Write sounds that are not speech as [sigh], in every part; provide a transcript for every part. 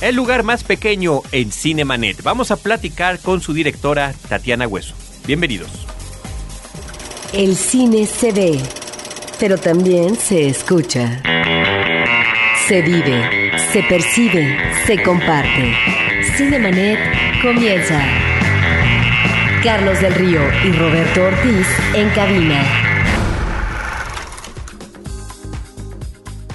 el lugar más pequeño en Cinemanet. Vamos a platicar con su directora Tatiana Hueso. Bienvenidos. El cine se ve, pero también se escucha. Se vive, se percibe, se comparte. Cinemanet comienza. Carlos del Río y Roberto Ortiz en cabina.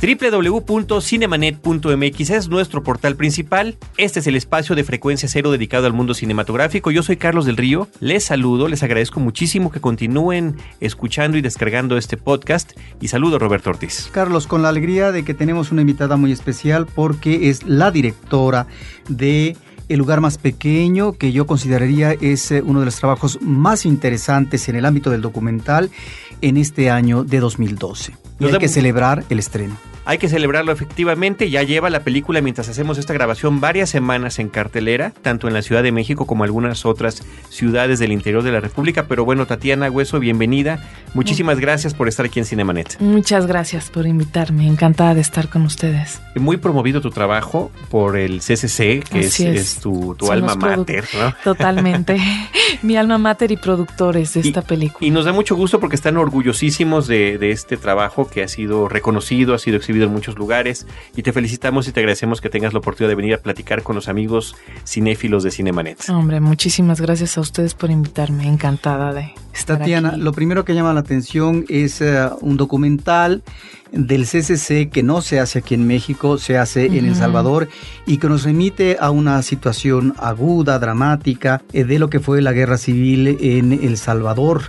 www.cinemanet.mx es nuestro portal principal. Este es el espacio de frecuencia cero dedicado al mundo cinematográfico. Yo soy Carlos del Río. Les saludo, les agradezco muchísimo que continúen escuchando y descargando este podcast. Y saludo a Roberto Ortiz. Carlos, con la alegría de que tenemos una invitada muy especial porque es la directora de el lugar más pequeño que yo consideraría es eh, uno de los trabajos más interesantes en el ámbito del documental en este año de 2012. Y hay que celebrar el estreno. Hay que celebrarlo efectivamente. Ya lleva la película mientras hacemos esta grabación varias semanas en cartelera, tanto en la Ciudad de México como algunas otras ciudades del interior de la República. Pero bueno, Tatiana Hueso, bienvenida. Muchísimas gracias por estar aquí en Cinemanet. Muchas gracias por invitarme. Encantada de estar con ustedes. Muy promovido tu trabajo por el CCC, que es, tu, alma mater. ¿no? Totalmente. [laughs] Mi alma mater y productores de esta película. Y nos da mucho gusto porque están orgullosísimos de, de este trabajo que ha sido reconocido, ha sido exhibido en muchos lugares. Y te felicitamos y te agradecemos que tengas la oportunidad de venir a platicar con los amigos cinéfilos de Cinemanet. Hombre, muchísimas gracias a ustedes por invitarme, encantada de estar Tatiana, lo primero que llama la atención es eh, un documental del CCC que no se hace aquí en México, se hace en El Salvador y que nos remite a una situación aguda, dramática eh, de lo que fue la guerra civil en El Salvador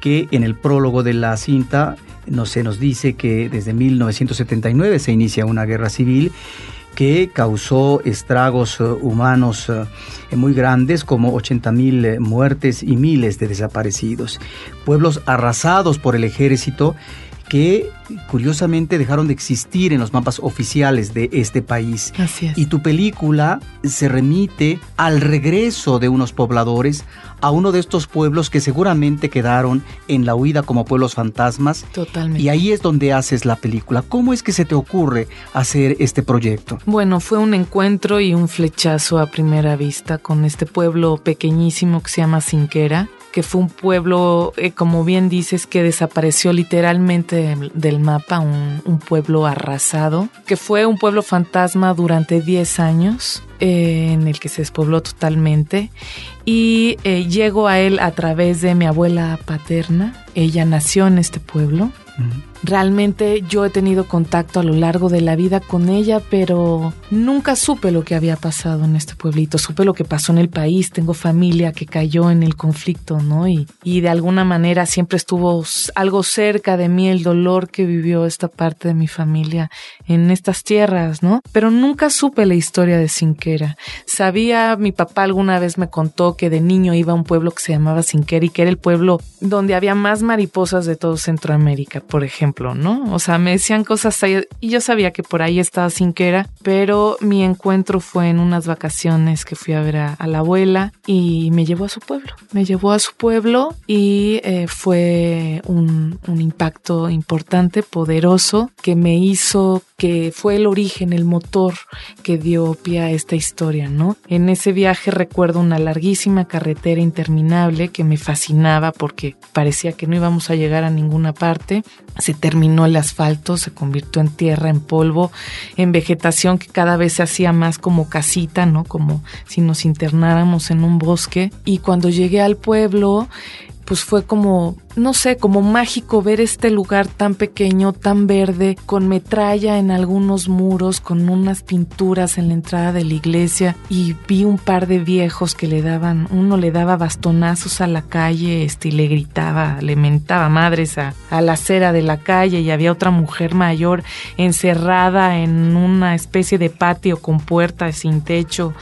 que en el prólogo de la cinta no se nos dice que desde 1979 se inicia una guerra civil que causó estragos eh, humanos eh, muy grandes como 80 mil eh, muertes y miles de desaparecidos. Pueblos arrasados por el ejército que curiosamente dejaron de existir en los mapas oficiales de este país. Así es. Y tu película se remite al regreso de unos pobladores a uno de estos pueblos que seguramente quedaron en la huida como pueblos fantasmas. Totalmente. Y ahí es donde haces la película. ¿Cómo es que se te ocurre hacer este proyecto? Bueno, fue un encuentro y un flechazo a primera vista con este pueblo pequeñísimo que se llama Cinquera que fue un pueblo, eh, como bien dices, que desapareció literalmente del mapa, un, pueblo arrasado, que fue un pueblo fantasma durante 10 años. Eh, en el que se despobló totalmente y eh, llego a él a través de mi abuela paterna. Ella nació en este pueblo Realmente yo he tenido contacto a lo largo de la vida con ella, pero nunca supe lo que había pasado en este pueblito. Supe lo que pasó en el país. Tengo familia que cayó en el conflicto, ¿no? Y, y de alguna manera siempre estuvo algo cerca de mí el dolor que vivió esta parte de mi familia en estas tierras, ¿no? Pero nunca supe la historia de Sinquera. Sabía, mi papá alguna vez me contó que de niño iba a un pueblo que se llamaba Sinquera y que era el pueblo donde había más mariposas de todo Centroamérica por ejemplo, ¿no? O sea, me decían cosas ahí, y yo sabía que por ahí estaba Sinquera, pero mi encuentro fue en unas vacaciones que fui a ver a, la abuela y me llevó a su pueblo. Me llevó a su pueblo y eh, fue un, un impacto importante, poderoso, que me hizo que fue el origen, el motor que dio pie a esta historia, ¿no? En ese viaje recuerdo una larguísima carretera interminable que me fascinaba porque parecía que no íbamos a llegar a ninguna parte. Se terminó el asfalto, se convirtió en tierra, en polvo, en vegetación que cada vez se hacía más como casita, ¿no? Como si nos internáramos en un bosque. Y cuando llegué al pueblo, pues fue como, no sé, como mágico ver este lugar tan pequeño, tan verde, con metralla en algunos muros, con unas pinturas en la entrada de la iglesia y vi un par de viejos que le daban, uno le daba bastonazos a la calle, este, y le gritaba, le mentaba madres a, a la acera de la calle y había otra mujer mayor encerrada en una especie de patio con puertas sin techo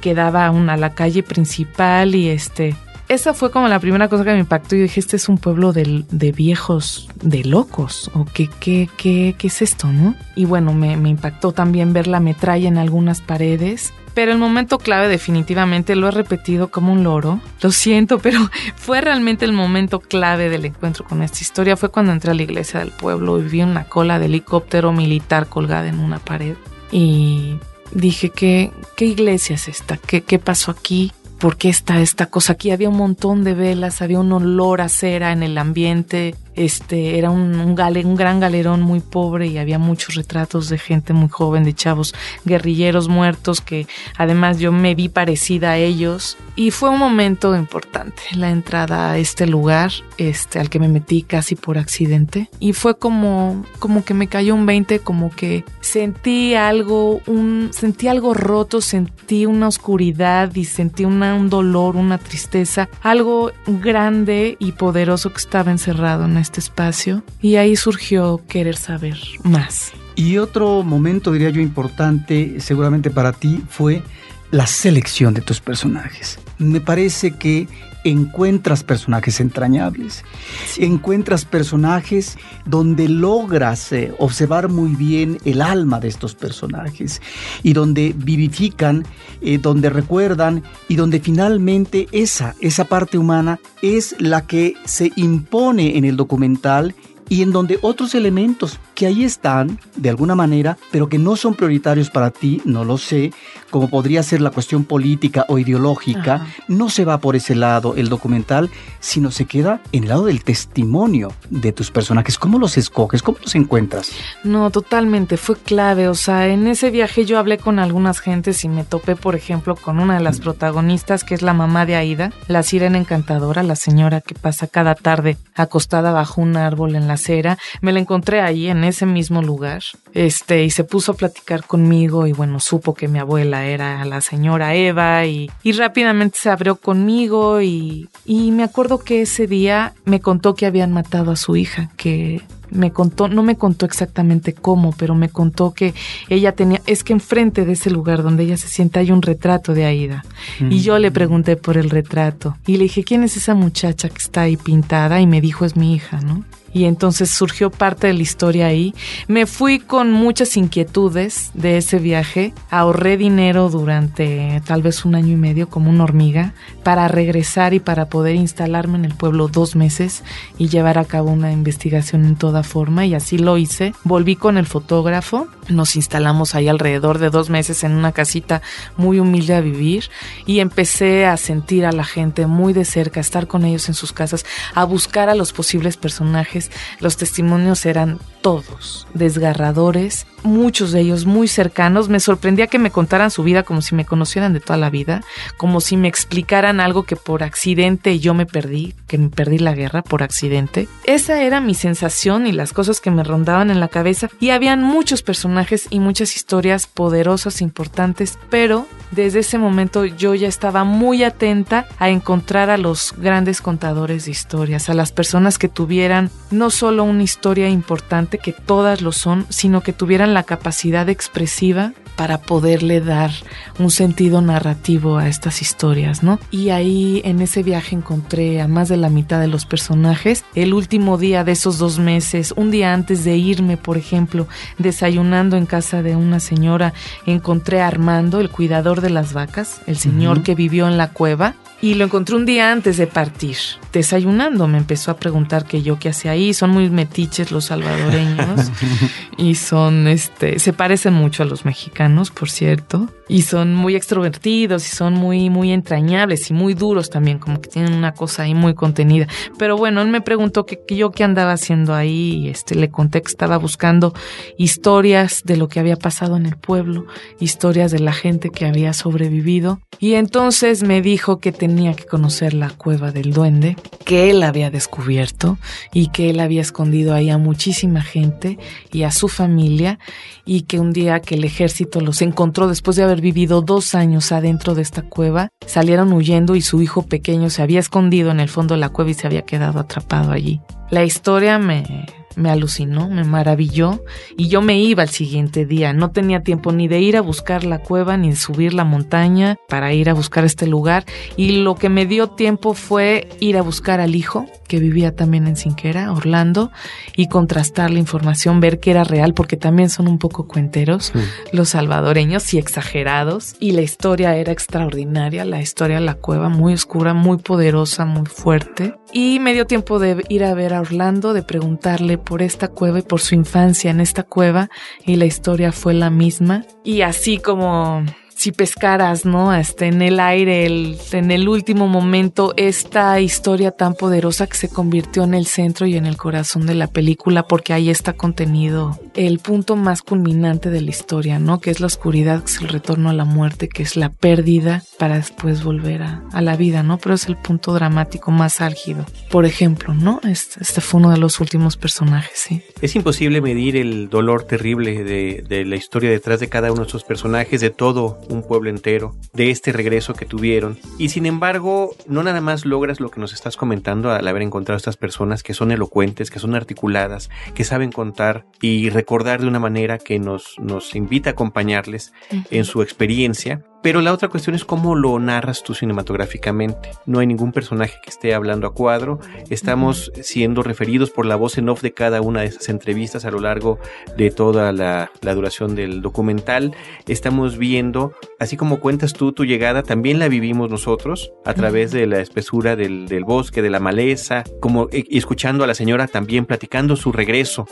que daba a la calle principal y este esa fue como la primera cosa que me impactó. y dije, este es un pueblo de, viejos, de locos. ¿O qué, qué, qué, qué es esto, no? Y bueno, me, me impactó también ver la metralla en algunas paredes. Pero el momento clave definitivamente lo he repetido como un loro. Lo siento, [laughs] pero fue realmente el momento clave del encuentro con esta historia. Fue cuando entré a la iglesia del pueblo y vi una cola de helicóptero militar colgada en una pared. Y dije, ¿qué, qué iglesia es esta? ¿Qué, qué pasó aquí? ¿Por qué está esta cosa aquí? Había un montón de velas, había un olor a cera en el ambiente, este, era un, un, un gran galerón muy pobre y había muchos retratos de gente muy joven, de chavos guerrilleros muertos, que además yo me vi parecida a ellos. Y fue un momento importante, la entrada a este lugar, este, al que me metí casi por accidente. Y fue como, como que me cayó un 20, como que sentí algo, un, sentí algo roto, sentí una oscuridad y sentí una, un dolor, una tristeza, algo grande y poderoso que estaba encerrado en este espacio y ahí surgió querer saber más. Y otro momento, diría yo, importante seguramente para ti fue la selección de tus personajes. Me parece que encuentras personajes entrañables, sí. encuentras personajes donde logras eh, observar muy bien el alma de estos personajes y donde vivifican, eh, donde recuerdan y donde finalmente esa, esa parte humana es la que se impone en el documental y en donde otros elementos que ahí están, de alguna manera, pero que no son prioritarios para ti, no lo sé, como podría ser la cuestión política o ideológica, Ajá. no se va por ese lado el documental, sino se queda en el lado del testimonio de tus personajes. ¿Cómo los escoges? ¿Cómo los encuentras? No, totalmente, fue clave. O sea, en ese viaje yo hablé con algunas gentes y me topé, por ejemplo, con una de las protagonistas, que es la mamá de Aida, la sirena encantadora, la señora que pasa cada tarde acostada bajo un árbol en la acera. Me la encontré ahí en ese mismo lugar. Este, y se puso a platicar conmigo y bueno, supo que mi abuela era la señora Eva y, y rápidamente se abrió conmigo y, y me acuerdo que ese día me contó que habían matado a su hija, que me contó, no me contó exactamente cómo, pero me contó que ella tenía, es que enfrente de ese lugar donde ella se sienta hay un retrato de Aida. Mm. Y yo le pregunté por el retrato y le dije, ¿quién es esa muchacha que está ahí pintada? Y me dijo, es mi hija, ¿no? Y entonces surgió parte de la historia ahí. Me fui con muchas inquietudes de ese viaje, ahorré dinero durante tal vez un año y medio como una hormiga para regresar y para poder instalarme en el pueblo dos meses y llevar a cabo una investigación en toda forma y así lo hice. Volví con el fotógrafo, nos instalamos ahí alrededor de dos meses en una casita muy humilde a vivir y empecé a sentir a la gente muy de cerca, a estar con ellos en sus casas, a buscar a los posibles personajes los testimonios eran todos desgarradores, muchos de ellos muy cercanos. Me sorprendía que me contaran su vida como si me conocieran de toda la vida, como si me explicaran algo que por accidente yo me perdí, que me perdí la guerra por accidente. Esa era mi sensación y las cosas que me rondaban en la cabeza. Y habían muchos personajes y muchas historias poderosas, importantes, pero desde ese momento yo ya estaba muy atenta a encontrar a los grandes contadores de historias, a las personas que tuvieran no solo una historia importante, que todas lo son, sino que tuvieran la capacidad expresiva para poderle dar un sentido narrativo a estas historias, ¿no? Y ahí en ese viaje encontré a más de la mitad de los personajes. El último día de esos dos meses, un día antes de irme, por ejemplo, desayunando en casa de una señora, encontré a Armando, el cuidador de las vacas, el señor uh -huh. que vivió en la cueva, y lo encontré un día antes de partir, desayunando. Me empezó a preguntar que yo qué hacía ahí. Son muy metiches los salvadoreños [laughs] y son, este, se parecen mucho a los mexicanos, por cierto. Y son muy extrovertidos y son muy, muy entrañables y muy duros también, como que tienen una cosa ahí muy contenida. Pero bueno, él me preguntó que, que yo qué andaba haciendo ahí y este, le conté que estaba buscando historias de lo que había pasado en el pueblo, historias de la gente que había sobrevivido. Y entonces me dijo que tenía que conocer la cueva del duende, que él había descubierto y que él había escondido ahí a muchísima gente y a su familia y que un día que el ejército los encontró después de haber vivido dos años adentro de esta cueva, salieron huyendo y su hijo pequeño se había escondido en el fondo de la cueva y se había quedado atrapado allí. La historia me, me alucinó, me maravilló y yo me iba al siguiente día. No tenía tiempo ni de ir a buscar la cueva ni de subir la montaña para ir a buscar este lugar y lo que me dio tiempo fue ir a buscar al hijo que vivía también en Sinquera, Orlando, y contrastar la información, ver que era real porque también son un poco cuenteros sí. los salvadoreños y exagerados y la historia era extraordinaria, la historia de la cueva muy oscura, muy poderosa, muy fuerte y me dio tiempo de ir a ver a Orlando, de preguntarle por esta cueva y por su infancia en esta cueva y la historia fue la misma. Y así como si pescaras, ¿no? Este, en el aire, en el último momento, esta historia tan poderosa que se convirtió en el centro y en el corazón de la película, porque ahí está contenido el punto más culminante de la historia, ¿no? Que es la oscuridad, que es el retorno a la muerte, que es la pérdida para después volver a, la vida, ¿no? Pero es el punto dramático más álgido. Por ejemplo, ¿no? Este, este fue uno de los últimos personajes, sí. Es imposible medir el dolor terrible de, de la historia detrás de cada uno de estos personajes, de todo un pueblo entero, de este regreso que tuvieron. Y sin embargo, no nada más logras lo que nos estás comentando al haber encontrado a estas personas que son elocuentes, que son articuladas, que saben contar y recordar de una manera que nos, nos invita a acompañarles en su experiencia, pero la otra cuestión es cómo lo narras tú cinematográficamente. No hay ningún personaje que esté hablando a cuadro. Estamos siendo referidos por la voz en off de cada una de esas entrevistas a lo largo de toda la, duración del documental. Estamos viendo, así como cuentas tú tu llegada, también la vivimos nosotros a través de la espesura del, bosque, de la maleza, como e, escuchando a la señora también platicando su regreso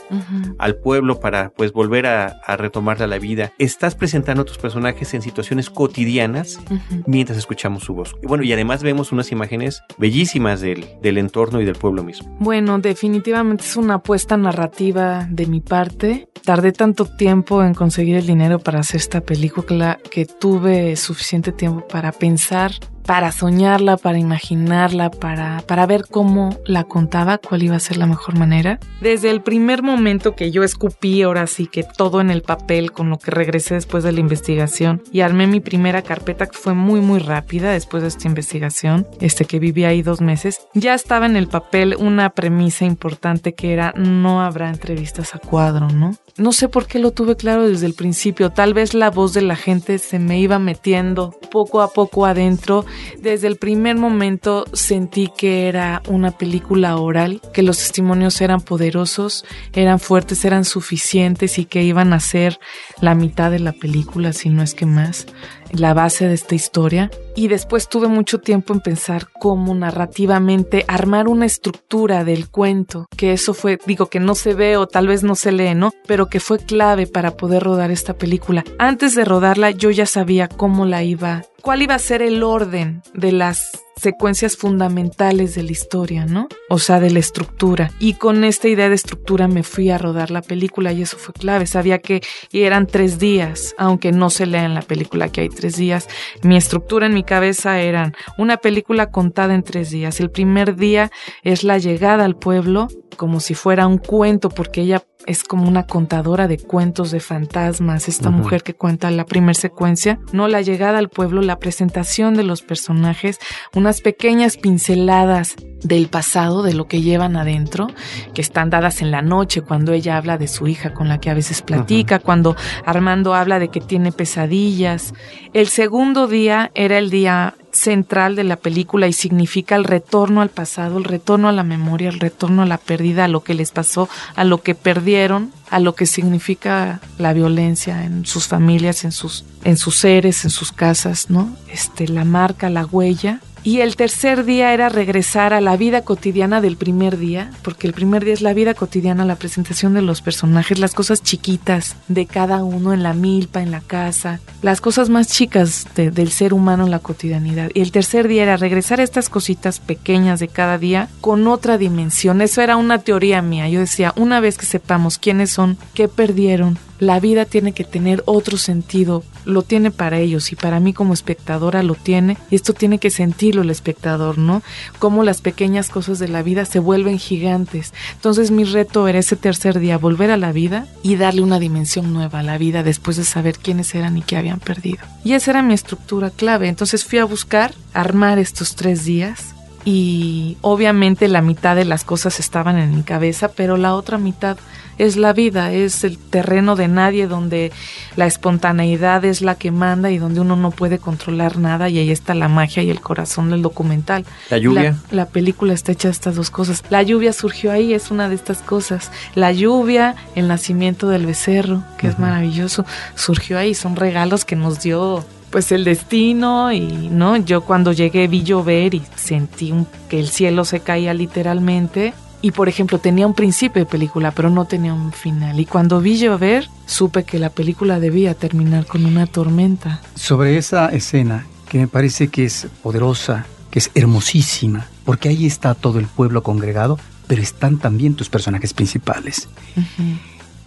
al pueblo para pues volver a, a retomar la vida. Estás presentando a tus personajes en situaciones cotidianas mientras escuchamos su voz. Y bueno, y además vemos unas imágenes bellísimas del, del entorno y del pueblo mismo. Bueno, definitivamente es una apuesta narrativa de mi parte. Tardé tanto tiempo en conseguir el dinero para hacer esta película que tuve suficiente tiempo para pensar para soñarla, para imaginarla, para, para ver cómo la contaba, cuál iba a ser la mejor manera. Desde el primer momento que yo escupí, ahora sí que todo en el papel, con lo que regresé después de la investigación y armé mi primera carpeta que fue muy muy rápida después de esta investigación, este que viví ahí dos meses, ya estaba en el papel una premisa importante que era no habrá entrevistas a cuadro, ¿no? No sé por qué lo tuve claro desde el principio, tal vez la voz de la gente se me iba metiendo poco a poco adentro. Desde el primer momento sentí que era una película oral, que los testimonios eran poderosos, eran fuertes, eran suficientes y que iban a ser la mitad de la película, si no es que más la base de esta historia. Y después tuve mucho tiempo en pensar cómo narrativamente armar una estructura del cuento, que eso fue, digo que no se ve o tal vez no se lee, ¿no? Pero que fue clave para poder rodar esta película. Antes de rodarla yo ya sabía cómo la iba, cuál iba a ser el orden de las secuencias fundamentales de la historia, ¿no? O sea, de la estructura. Y con esta idea de estructura me fui a rodar la película y eso fue clave. Sabía que eran tres días, aunque no se lea en la película que hay tres días. Mi estructura en mi cabeza eran una película contada en tres días. El primer día es la llegada al pueblo, como si fuera un cuento, porque ella es como una contadora de cuentos de fantasmas, esta mujer que cuenta la primera secuencia, no la llegada al pueblo, la presentación de los personajes, unas pequeñas pinceladas del pasado, de lo que llevan adentro, que están dadas en la noche, cuando ella habla de su hija con la que a veces platica, cuando Armando habla de que tiene pesadillas. El segundo día era el día central de la película y significa el retorno al pasado, el retorno a la memoria, el retorno a la pérdida, a lo que les pasó, a lo que perdieron, a lo que significa la violencia en sus familias, en sus en sus seres, en sus casas, ¿no? Este la marca, la huella y el tercer día era regresar a la vida cotidiana del primer día, porque el primer día es la vida cotidiana, la presentación de los personajes, las cosas chiquitas de cada uno en la milpa, en la casa, las cosas más chicas del ser humano en la cotidianidad. Y el tercer día era regresar a estas cositas pequeñas de cada día con otra dimensión. Eso era una teoría mía. Yo decía, una vez que sepamos quiénes son, qué perdieron, la vida tiene que tener otro sentido, lo tiene para ellos y para mí como espectadora lo tiene y esto tiene que sentirlo el espectador, ¿no? Cómo las pequeñas cosas de la vida se vuelven gigantes. Entonces mi reto era ese tercer día volver a la vida y darle una dimensión nueva a la vida después de saber quiénes eran y qué habían perdido. Y esa era mi estructura clave. Entonces fui a buscar armar estos tres días y obviamente la mitad de las cosas estaban en mi cabeza, pero la otra mitad es la vida, es el terreno de nadie donde la espontaneidad es la que manda y donde uno no puede controlar nada y ahí está la magia y el corazón del documental. La lluvia. La, película está hecha de estas dos cosas. La lluvia surgió ahí, es una de estas cosas. La lluvia, el nacimiento del becerro, que es maravilloso, surgió ahí. Son regalos que nos dio pues el destino y no yo cuando llegué vi llover y sentí que el cielo se caía literalmente y por ejemplo tenía un principio de película, pero no tenía un final. Y cuando vi llover, supe que la película debía terminar con una tormenta. Sobre esa escena, que me parece que es poderosa, que es hermosísima, porque ahí está todo el pueblo congregado, pero están también tus personajes principales.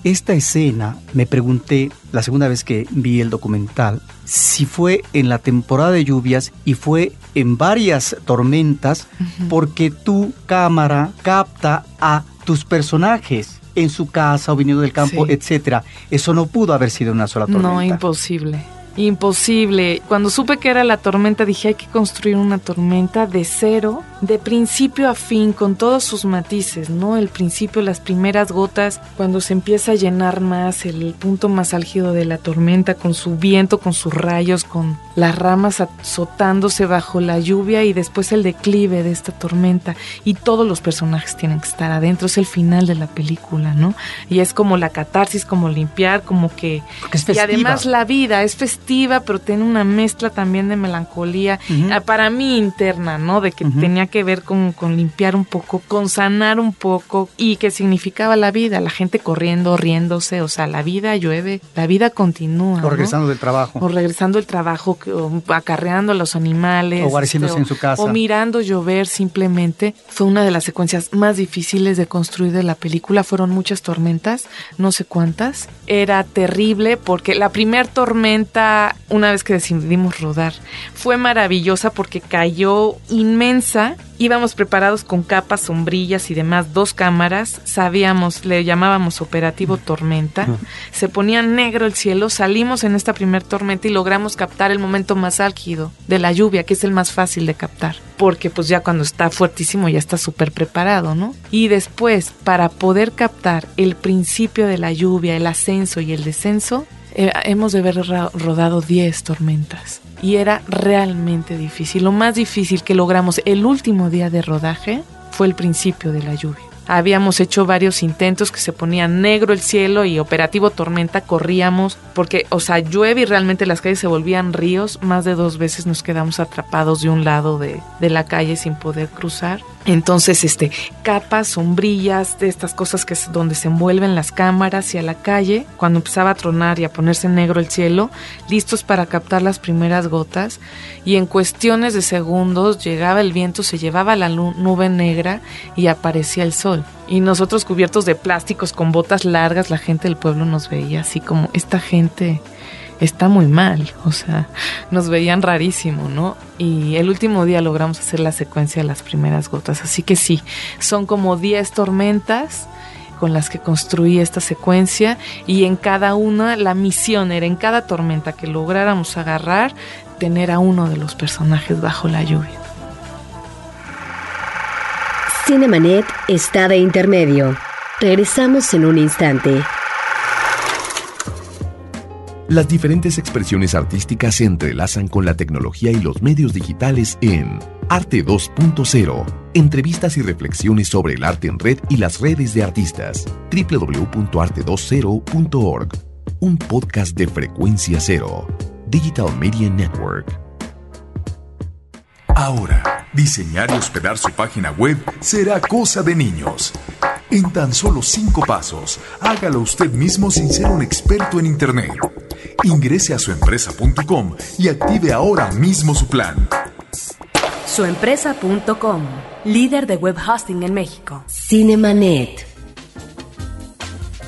Esta escena, me pregunté la segunda vez que vi el documental, si fue en la temporada de lluvias y fue en varias tormentas, porque tu cámara capta a tus personajes en su casa o viniendo del campo, etcétera. Eso no pudo haber sido una sola tormenta. No, imposible. Imposible. Cuando supe que era la tormenta, dije hay que construir una tormenta de cero, de principio a fin, con todos sus matices, ¿no? El principio, las primeras gotas, cuando se empieza a llenar más, el punto más álgido de la tormenta, con su viento, con sus rayos, con las ramas azotándose bajo la lluvia y después el declive de esta tormenta. Y todos los personajes tienen que estar adentro, es el final de la película, ¿no? Y es como la catarsis, como limpiar, como que... y además la vida es festiva pero tiene una mezcla también de melancolía, ah, para mí interna, ¿no? De que tenía que ver con, limpiar un poco, con sanar un poco y que significaba la vida, la gente corriendo, riéndose, o sea, la vida llueve, la vida continúa. O regresando del trabajo. O regresando del trabajo, acarreando a los animales. O guareciéndose este, en su casa. O mirando llover simplemente. Fue una de las secuencias más difíciles de construir de la película. Fueron muchas tormentas, no sé cuántas. Era terrible porque la primera tormenta una vez que decidimos rodar. Fue maravillosa porque cayó inmensa. Íbamos preparados con capas, sombrillas y demás, dos cámaras. Sabíamos, le llamábamos operativo tormenta. Se ponía negro el cielo. Salimos en esta primer tormenta y logramos captar el momento más álgido de la lluvia, que es el más fácil de captar. Porque pues ya cuando está fuertísimo ya está súper preparado, ¿no? Y después, para poder captar el principio de la lluvia, el ascenso y el descenso, eh, hemos de haber rodado 10 tormentas y era realmente difícil. Lo más difícil que logramos el último día de rodaje fue el principio de la lluvia. Habíamos hecho varios intentos que se ponía negro el cielo y operativo tormenta corríamos porque, o sea, llueve y realmente las calles se volvían ríos. Más de dos veces nos quedamos atrapados de un lado de, de la calle sin poder cruzar. Entonces, este, capas, sombrillas, de estas cosas que es donde se envuelven las cámaras y a la calle, cuando empezaba a tronar y a ponerse negro el cielo, listos para captar las primeras gotas, y en cuestiones de segundos llegaba el viento, se llevaba la nube negra y aparecía el sol. Y nosotros cubiertos de plásticos con botas largas, la gente del pueblo nos veía así como esta gente está muy mal, o sea, nos veían rarísimo, ¿no? Y el último día logramos hacer la secuencia de las primeras gotas, así que sí, son como 10 tormentas con las que construí esta secuencia y en cada una la misión era en cada tormenta que lográramos agarrar tener a uno de los personajes bajo la lluvia. Cinemanet está de intermedio. Regresamos en un instante. Las diferentes expresiones artísticas se entrelazan con la tecnología y los medios digitales en Arte 2.0. Entrevistas y reflexiones sobre el arte en red y las redes de artistas. www.arte20.org. Un podcast de frecuencia cero. Digital Media Network. Ahora, diseñar y hospedar su página web será cosa de niños. En tan solo cinco pasos, hágalo usted mismo sin ser un experto en Internet. Ingrese a suempresa.com y active ahora mismo su plan. Suempresa.com, líder de web hosting en México. Cinemanet.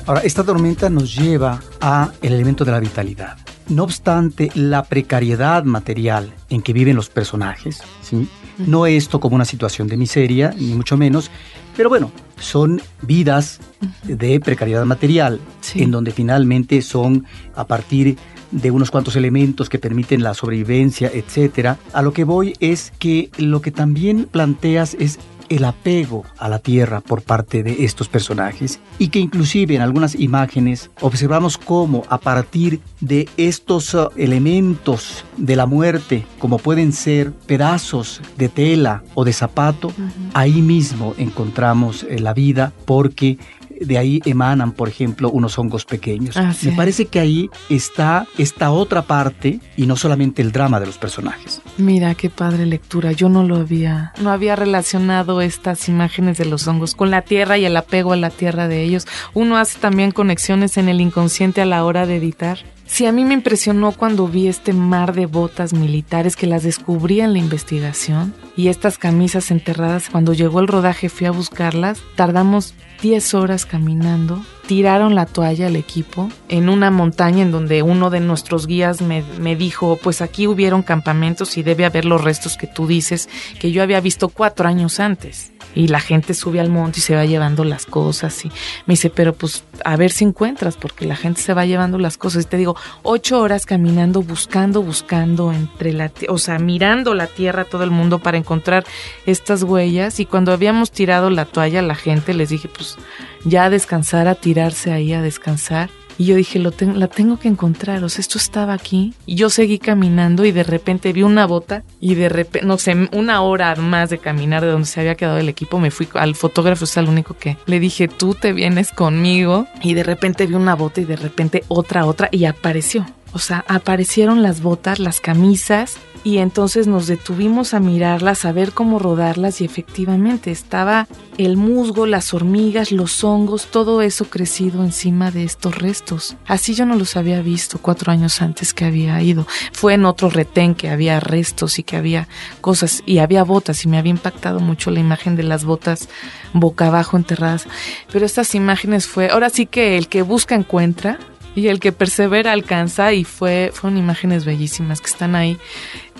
Ahora, esta tormenta nos lleva a el elemento de la vitalidad. No obstante, la precariedad material en que viven los personajes, ¿sí? no esto como una situación de miseria, ni mucho menos, pero bueno, son vidas de precariedad material, en donde finalmente son a partir de unos cuantos elementos que permiten la sobrevivencia, etcétera. A lo que voy es que lo que también planteas es el apego a la tierra por parte de estos personajes y que inclusive en algunas imágenes observamos cómo a partir de estos uh, elementos de la muerte, como pueden ser pedazos de tela o de zapato, ahí mismo encontramos eh, la vida porque de ahí emanan, por ejemplo, unos hongos pequeños. Así Me parece que ahí está esta otra parte y no solamente el drama de los personajes. Mira qué padre lectura. Yo no lo había, no había relacionado estas imágenes de los hongos con la tierra y el apego a la tierra de ellos. Uno hace también conexiones en el inconsciente a la hora de editar. Sí, a mí me impresionó cuando vi este mar de botas militares que las descubrí en la investigación y estas camisas enterradas. Cuando llegó el rodaje fui a buscarlas. Tardamos 10 horas caminando. Tiraron la toalla al equipo en una montaña en donde uno de nuestros guías me, me dijo, pues aquí hubieron campamentos y debe haber los restos que tú dices que yo había visto cuatro años antes. Y la gente sube al monte y se va llevando las cosas y me dice, pero pues a ver si encuentras porque la gente se va llevando las cosas. Y te digo, ocho horas caminando, buscando, buscando entre la, o sea, mirando la tierra todo el mundo para encontrar estas huellas. Y cuando habíamos tirado la toalla la gente, les dije, pues ya a descansar, a tirarse ahí a descansar. Y yo dije, lo la tengo que encontrar, o sea, esto estaba aquí. Yo seguí caminando y de repente vi una bota y de repente, no sé, una hora más de caminar de donde se había quedado el equipo, me fui al fotógrafo, es al único que le dije, tú te vienes conmigo. Y de repente vi una bota y de repente otra, otra y apareció. O sea, aparecieron las botas, las camisas y entonces nos detuvimos a mirarlas, a ver cómo rodarlas y efectivamente estaba el musgo, las hormigas, los hongos, todo eso crecido encima de estos restos. Así yo no los había visto cuatro años antes que había ido. Fue en otro retén que había restos y que había cosas y había botas y me había impactado mucho la imagen de las botas boca abajo enterradas. Pero estas imágenes fue, ahora sí que el que busca encuentra y el que persevera alcanza y fue fueron imágenes bellísimas que están ahí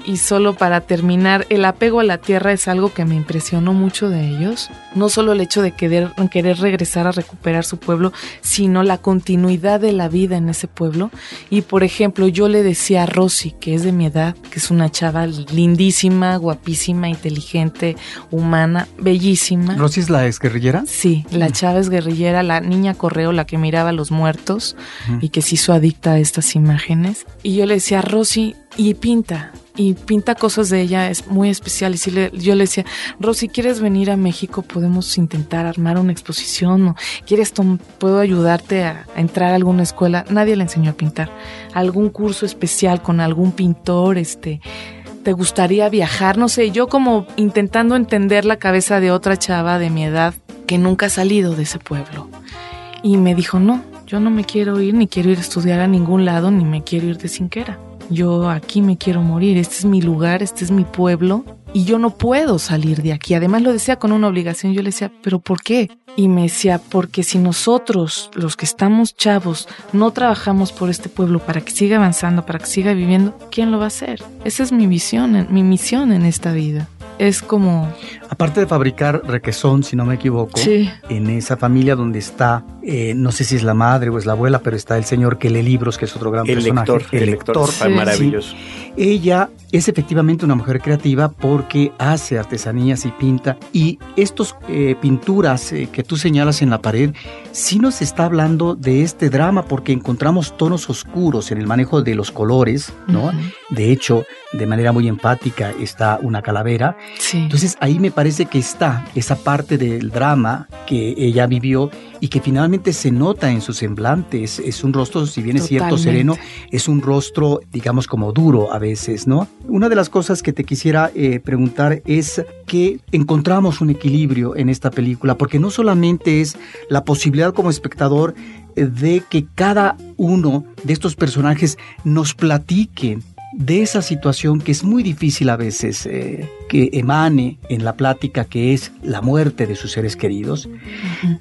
y solo para terminar el apego a la tierra es algo que me impresionó mucho de ellos. No solo el hecho de querer, querer regresar a recuperar su pueblo sino la continuidad de la vida en ese pueblo. Y por ejemplo yo le decía a Rosy que es de mi edad que es una chava lindísima guapísima inteligente humana bellísima. ¿Rosy es la exguerrillera? Sí, la chava es guerrillera, la niña correo, la que miraba a los muertos y que se hizo adicta a estas imágenes. Y yo le decía, Rosy, y pinta, y pinta cosas de ella, es muy especial. Y sí le- yo le decía, Rosy, ¿quieres venir a México? Podemos intentar armar una exposición, o ¿quieres, puedo ayudarte a, a entrar a alguna escuela? Nadie le enseñó a pintar. Algún curso especial con algún pintor, este ¿Te gustaría viajar? No sé, yo como intentando entender la cabeza de otra chava de mi edad que nunca ha salido de ese pueblo. Y me dijo, no, yo no me quiero ir, ni quiero ir a estudiar a ningún lado, ni me quiero ir de Sinquera. Yo aquí me quiero morir, este es mi lugar, este es mi pueblo, y yo no puedo salir de aquí. Además lo decía con una obligación, yo le decía, pero ¿por qué? Y me decía, porque si nosotros, los que estamos chavos, no trabajamos por este pueblo para que siga avanzando, para que siga viviendo, ¿quién lo va a hacer? Esa es mi visión, mi misión en esta vida. Es como... Aparte de fabricar requesón, si no me equivoco, Sí. en esa familia donde está, eh, no sé si es la madre o es la abuela, pero está el señor que lee libros, que es otro gran El personaje. lector, el lector, Sí. maravilloso. Ella es efectivamente una mujer creativa porque hace artesanías y pinta. Y estos eh, pinturas eh, que tú señalas en la pared, sí nos está hablando de este drama porque encontramos tonos oscuros en el manejo de los colores, ¿no? De hecho, de manera muy empática está una calavera. Sí. Entonces ahí me parece que está esa parte del drama que ella vivió y que finalmente se nota en su semblante. Es, es un rostro, si bien es cierto, sereno, es un rostro, digamos, como duro a veces, ¿no? Una de las cosas que te quisiera eh, preguntar es que encontramos un equilibrio en esta película, porque no solamente es la posibilidad como espectador eh, de que cada uno de estos personajes nos platiquen de esa situación que es muy difícil a veces eh, que emane en la plática que es la muerte de sus seres queridos,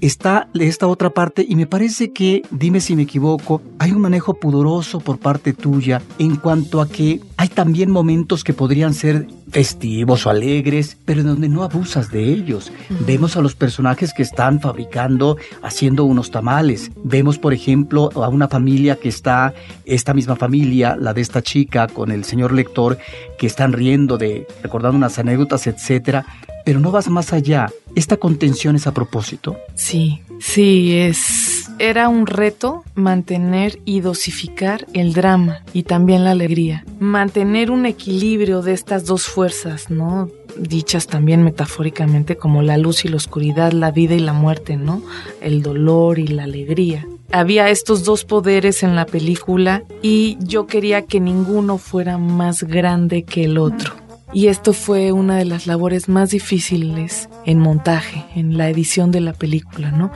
está esta otra parte y me parece que, dime si me equivoco, hay un manejo pudoroso por parte tuya en cuanto a que hay también momentos que podrían ser festivos o alegres, pero en donde no abusas de ellos. Vemos a los personajes que están fabricando, haciendo unos tamales. Vemos, por ejemplo, a una familia que está, esta misma familia, la de esta chica con el señor lector, que están riendo de, recordando unas anécdotas, etcétera. Pero no vas más allá. Esta contención es a propósito. Sí, sí, es. Era un reto mantener y dosificar el drama y también la alegría. Mantener un equilibrio de estas dos fuerzas, ¿no? dichas también metafóricamente como la luz y la oscuridad, la vida y la muerte, ¿no? El dolor y la alegría. Había estos dos poderes en la película y yo quería que ninguno fuera más grande que el otro. Y esto fue una de las labores más difíciles en montaje, en la edición de la película, ¿no?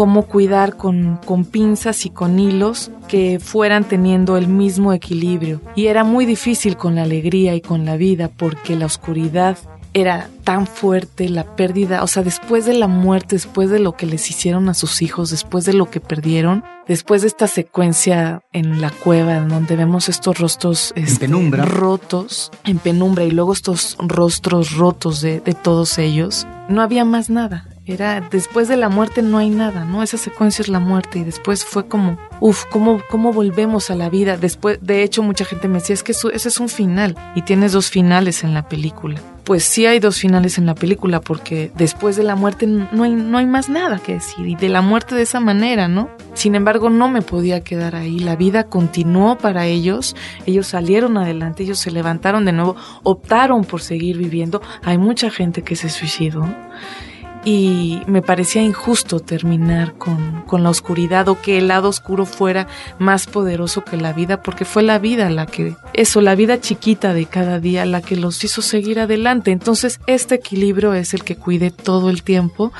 Cómo cuidar con, con pinzas y con hilos que fueran teniendo el mismo equilibrio. Y era muy difícil con la alegría y con la vida porque la oscuridad era tan fuerte la pérdida, o sea, después de la muerte, después de lo que les hicieron a sus hijos, después de lo que perdieron, después de esta secuencia en la cueva en donde vemos estos rostros este, penumbra. rotos, en penumbra, y luego estos rostros rotos de, de todos ellos, no había más nada. Era después de la muerte no hay nada, ¿no? Esa secuencia es la muerte y después fue como, uff, ¿cómo, ¿cómo volvemos a la vida? Después, de hecho, mucha gente me decía, es que eso- ese es un final y tienes dos finales en la película. Pues sí hay dos finales en la película porque después de la muerte no hay, no hay más nada que decir y de la muerte de esa manera, ¿no? Sin embargo, no me podía quedar ahí. La vida continuó para ellos. Ellos salieron adelante, ellos se levantaron de nuevo, optaron por seguir viviendo. Hay mucha gente que se suicidó y me parecía injusto terminar con, con la oscuridad o que el lado oscuro fuera más poderoso que la vida, porque fue la vida la que, eso, la vida chiquita de cada día, la que los hizo seguir adelante. Entonces, este equilibrio es el que cuide todo el tiempo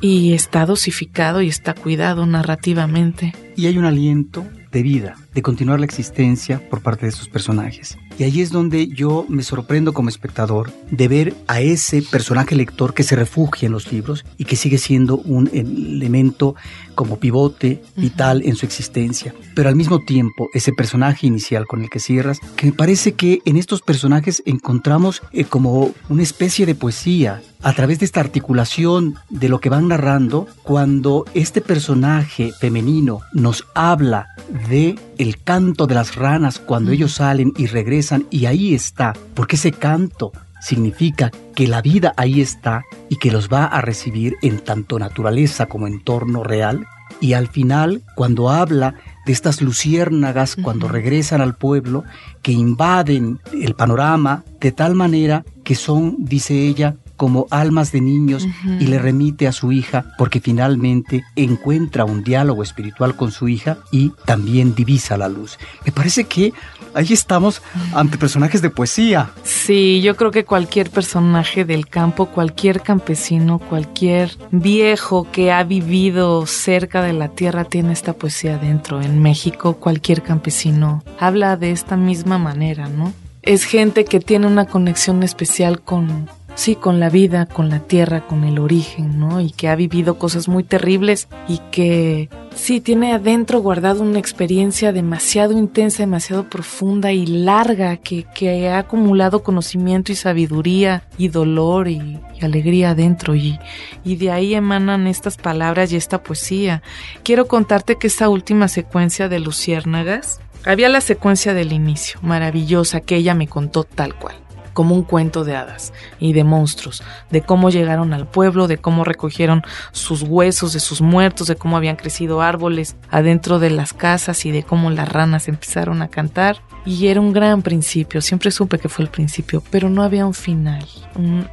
y está dosificado y está cuidado narrativamente. Y hay un aliento de vida, de continuar la existencia por parte de sus personajes. Y ahí es donde yo me sorprendo como espectador de ver a ese personaje lector que se refugia en los libros y que sigue siendo un elemento como pivote vital en su existencia. Pero al mismo tiempo, ese personaje inicial con el que cierras, que me parece que en estos personajes encontramos eh, como una especie de poesía a través de esta articulación de lo que van narrando, cuando este personaje femenino nos habla de el canto de las ranas cuando ellos salen y regresan y ahí está, porque ese canto significa que la vida ahí está y que los va a recibir en tanto naturaleza como entorno real. Y al final, cuando habla de estas luciérnagas cuando regresan al pueblo, que invaden el panorama de tal manera que son, dice ella, como almas de niños y le remite a su hija porque finalmente encuentra un diálogo espiritual con su hija y también divisa la luz. Me parece que ahí estamos ante personajes de poesía. Sí, yo creo que cualquier personaje del campo, cualquier campesino, cualquier viejo que ha vivido cerca de la tierra tiene esta poesía dentro. En México, cualquier campesino habla de esta misma manera, ¿no? Es gente que tiene una conexión especial con, sí, con la vida, con la tierra, con el origen, ¿no? Y que ha vivido cosas muy terribles y que sí tiene adentro guardado una experiencia demasiado intensa, demasiado profunda y larga, que, que ha acumulado conocimiento y sabiduría y dolor y, alegría adentro. Y, y de ahí emanan estas palabras y esta poesía. Quiero contarte que esta última secuencia de Luciérnagas, había la secuencia del inicio, maravillosa, que ella me contó tal cual como un cuento de hadas y de monstruos, de cómo llegaron al pueblo, de cómo recogieron sus huesos de sus muertos, de cómo habían crecido árboles adentro de las casas y de cómo las ranas empezaron a cantar. Y era un gran principio, siempre supe que fue el principio, pero no había un final.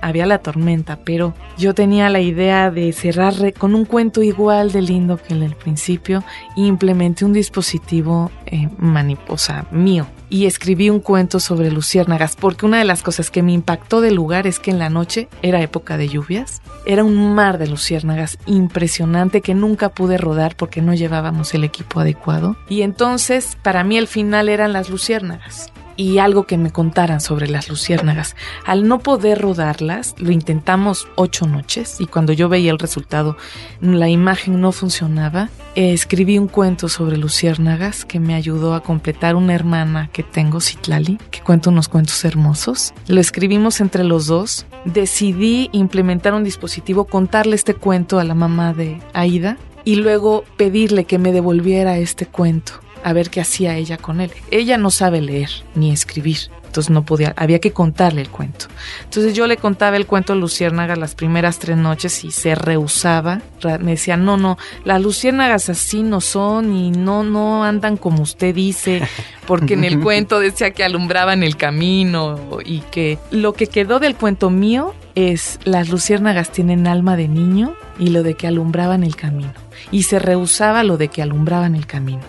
Había la tormenta, pero yo tenía la idea de cerrar con un cuento igual de lindo que el del principio e implementé un dispositivo eh, mani- o sea, mío y escribí un cuento sobre luciérnagas, porque una de las cosas que me impactó del lugar es que en la noche era época de lluvias, era un mar de luciérnagas impresionante que nunca pude rodar porque no llevábamos el equipo adecuado. Y entonces, para mí el final eran las luciérnagas y algo que me contaran sobre las luciérnagas. Al no poder rodarlas, lo intentamos ocho noches y cuando yo veía el resultado, la imagen no funcionaba. Escribí un cuento sobre luciérnagas que me ayudó a completar una hermana que tengo, Citlali, que cuenta unos cuentos hermosos. Lo escribimos entre los dos. Decidí implementar un dispositivo, contarle este cuento a la mamá de Aida y luego pedirle que me devolviera este cuento a ver qué hacía ella con él. Ella no sabe leer ni escribir. entonces no podía, había que contarle el cuento. Entonces yo le contaba el cuento a Luciérnagas las primeras tres noches y se rehusaba, me decía, no, no, las luciérnagas así no son y no, no andan como usted dice, porque en el [laughs] cuento decía que alumbraban el camino y que lo que quedó del cuento mío es las luciérnagas tienen alma de niño y lo de que alumbraban el camino. Y se rehusaba lo de que alumbraban el camino,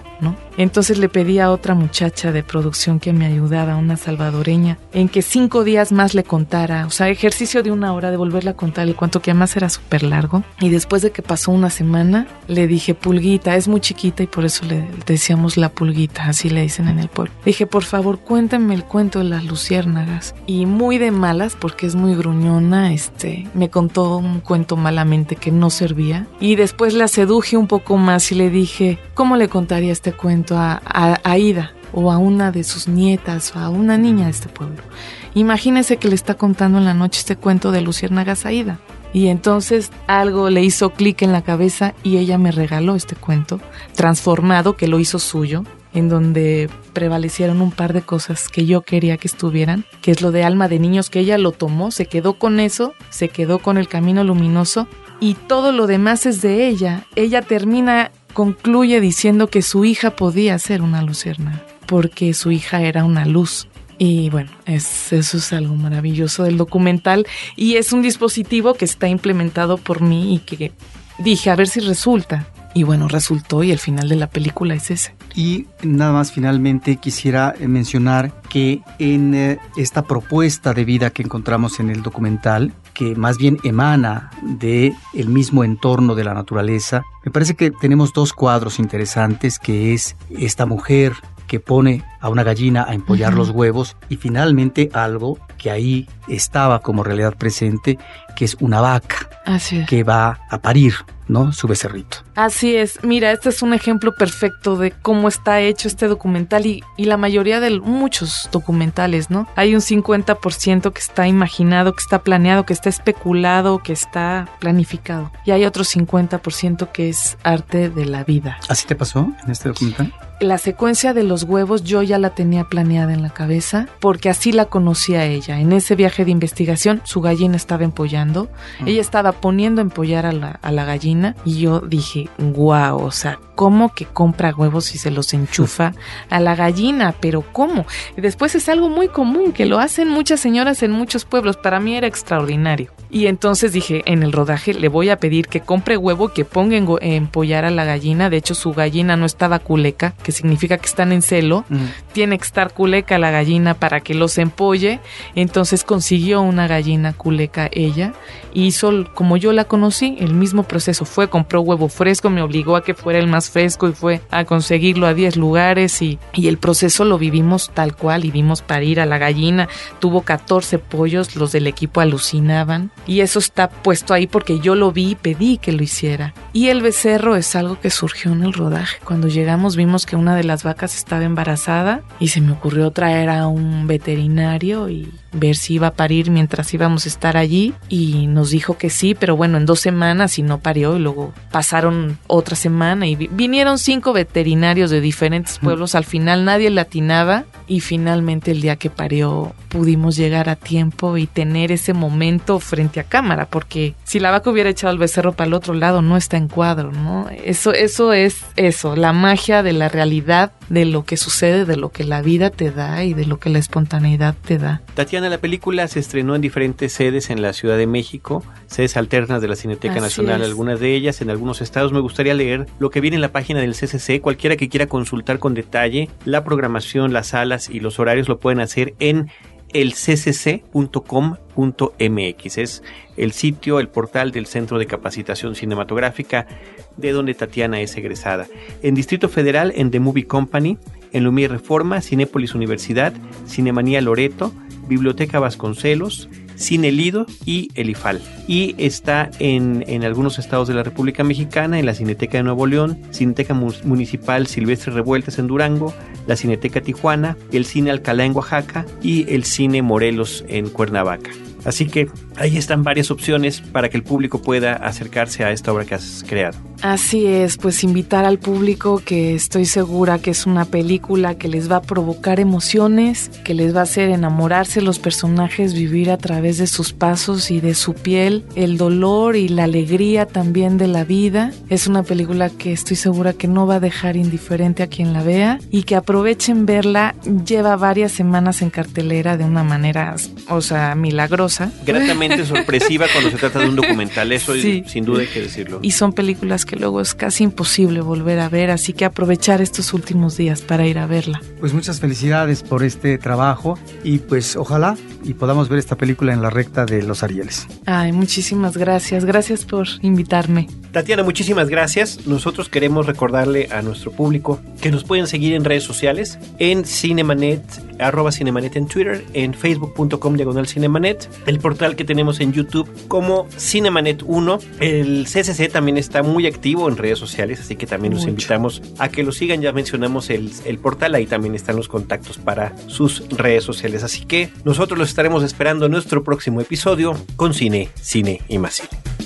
Entonces le pedí a otra muchacha de producción que me ayudara, una salvadoreña, en que cinco días más le contara, o sea, ejercicio de una hora de volverle a contar el cuento que además era súper largo. Y después de que pasó una semana, le dije, pulguita, es muy chiquita y por eso le decíamos la pulguita, así le dicen en el pueblo. dije, por favor, cuéntame el cuento de las luciérnagas. Y muy de malas, porque es muy gruñona, este, me contó un cuento malamente que no servía. Y después la seduje un poco más y le dije, ¿cómo le contaría este cuento? a, Aida o a una de sus nietas o a una niña de este pueblo. Imagínese que le está contando en la noche este cuento de Luciérnagas Aida. Y entonces algo le hizo clic en la cabeza y ella me regaló este cuento transformado que lo hizo suyo, en donde prevalecieron un par de cosas que yo quería que estuvieran, que es lo de alma de niños, que ella lo tomó, se quedó con eso, se quedó con el camino luminoso y todo lo demás es de ella. Ella termina concluye diciendo que su hija podía ser una lucierna, porque su hija era una luz. Y bueno, es, eso es algo maravilloso del documental y es un dispositivo que está implementado por mí y que dije a ver si resulta. Y bueno, resultó y el final de la película es ese. Y nada más finalmente quisiera eh, mencionar que en eh, esta propuesta de vida que encontramos en el documental, que más bien emana de el mismo entorno de la naturaleza, me parece que tenemos dos cuadros interesantes, que es esta mujer que pone a una gallina a empollar los huevos y finalmente algo que ahí estaba como realidad presente, que es una vaca que va a parir ¿no? Su becerrito. Así es. Mira, este es un ejemplo perfecto de cómo está hecho este documental y, y la mayoría de muchos documentales, ¿no? Hay un 50% que está imaginado, que está planeado, que está especulado, que está planificado. Y hay otro 50% que es arte de la vida. ¿Así te pasó en este documental? La secuencia de los huevos yo ya la tenía planeada en la cabeza porque así la conocía ella. En ese viaje de investigación su gallina estaba empollando. Ella estaba poniendo a empollar a la, a la gallina y yo dije, guau, o sea, ¿cómo que compra huevos y se los enchufa a la gallina? Pero ¿cómo? Y después es algo muy común que lo hacen muchas señoras en muchos pueblos. Para mí era extraordinario. Y entonces dije, en el rodaje le voy a pedir que compre huevo, que ponga en empollar a la gallina. De hecho, su gallina no estaba culeca que significa que están en celo, tiene que estar culeca la gallina para que los empolle. Entonces consiguió una gallina culeca ella, hizo como yo la conocí, el mismo proceso fue, compró huevo fresco, me obligó a que fuera el más fresco y fue a conseguirlo a 10 lugares y, y el proceso lo vivimos tal cual y vimos parir a la gallina, tuvo 14 pollos, los del equipo alucinaban y eso está puesto ahí porque yo lo vi y pedí que lo hiciera. Y el becerro es algo que surgió en el rodaje. Cuando llegamos vimos que una de las vacas estaba embarazada y se me ocurrió traer a un veterinario y ver si iba a parir mientras íbamos a estar allí y nos dijo que sí, pero bueno, en dos semanas y no parió y luego pasaron otra semana y vinieron cinco veterinarios de diferentes pueblos, al final nadie latinaba y finalmente el día que parió pudimos llegar a tiempo y tener ese momento frente a cámara, porque si la vaca hubiera echado el becerro para el otro lado no está en cuadro, ¿no? Eso, eso es eso, la magia de la realidad, de lo que sucede, de lo que la vida te da y de lo que la espontaneidad te da. Tatiana, la película se estrenó en diferentes sedes en la Ciudad de México, sedes alternas de la Cineteca Nacional, algunas de ellas en algunos estados. Me gustaría leer lo que viene en la página del CCC. Cualquiera que quiera consultar con detalle la programación, las salas y los horarios lo pueden hacer en elccc.com.mx. Es el sitio, el portal del Centro de Capacitación Cinematográfica de donde Tatiana es egresada. En Distrito Federal, en The Movie Company, en Lumière Reforma, Cinépolis Universidad, Cinemanía Loreto, Biblioteca Vasconcelos, Cine Lido y el IFAL. Y está en, en, algunos estados de la República Mexicana, en la Cineteca de Nuevo León, Cineteca Municipal Silvestre Revueltas en Durango, la Cineteca Tijuana, el Cine Alcalá en Oaxaca y el Cine Morelos en Cuernavaca. Así que ahí están varias opciones para que el público pueda acercarse a esta obra que has creado. Así es, pues invitar al público que estoy segura que es una película que les va a provocar emociones, que les va a hacer enamorarse los personajes, vivir a través de sus pasos y de su piel, el dolor y la alegría también de la vida. Es una película que estoy segura que no va a dejar indiferente a quien la vea y que aprovechen verla. Lleva varias semanas en cartelera de una manera, o sea, milagrosa. Gratamente sorpresiva cuando se trata de un documental, eso Sí. sin duda hay que decirlo. Y son películas que luego es casi imposible volver a ver, así que aprovechar estos últimos días para ir a verla. Pues muchas felicidades por este trabajo y pues ojalá y podamos ver esta película en la recta de los Arieles. Ay, muchísimas gracias. Gracias por invitarme. Tatiana, muchísimas gracias. Nosotros queremos recordarle a nuestro público que nos pueden seguir en redes sociales, en Cinemanet, arroba Cinemanet en Twitter, en facebook.com diagonal Cinemanet, el portal que tenemos en YouTube como Cinemanet 1. El CCC también está muy activo en redes sociales, así que también Mucho. invitamos a que lo sigan. Ya mencionamos el, el portal, ahí también están los contactos para sus redes sociales. Así que nosotros los estaremos esperando en nuestro próximo episodio con Cine, Cine y más Cine.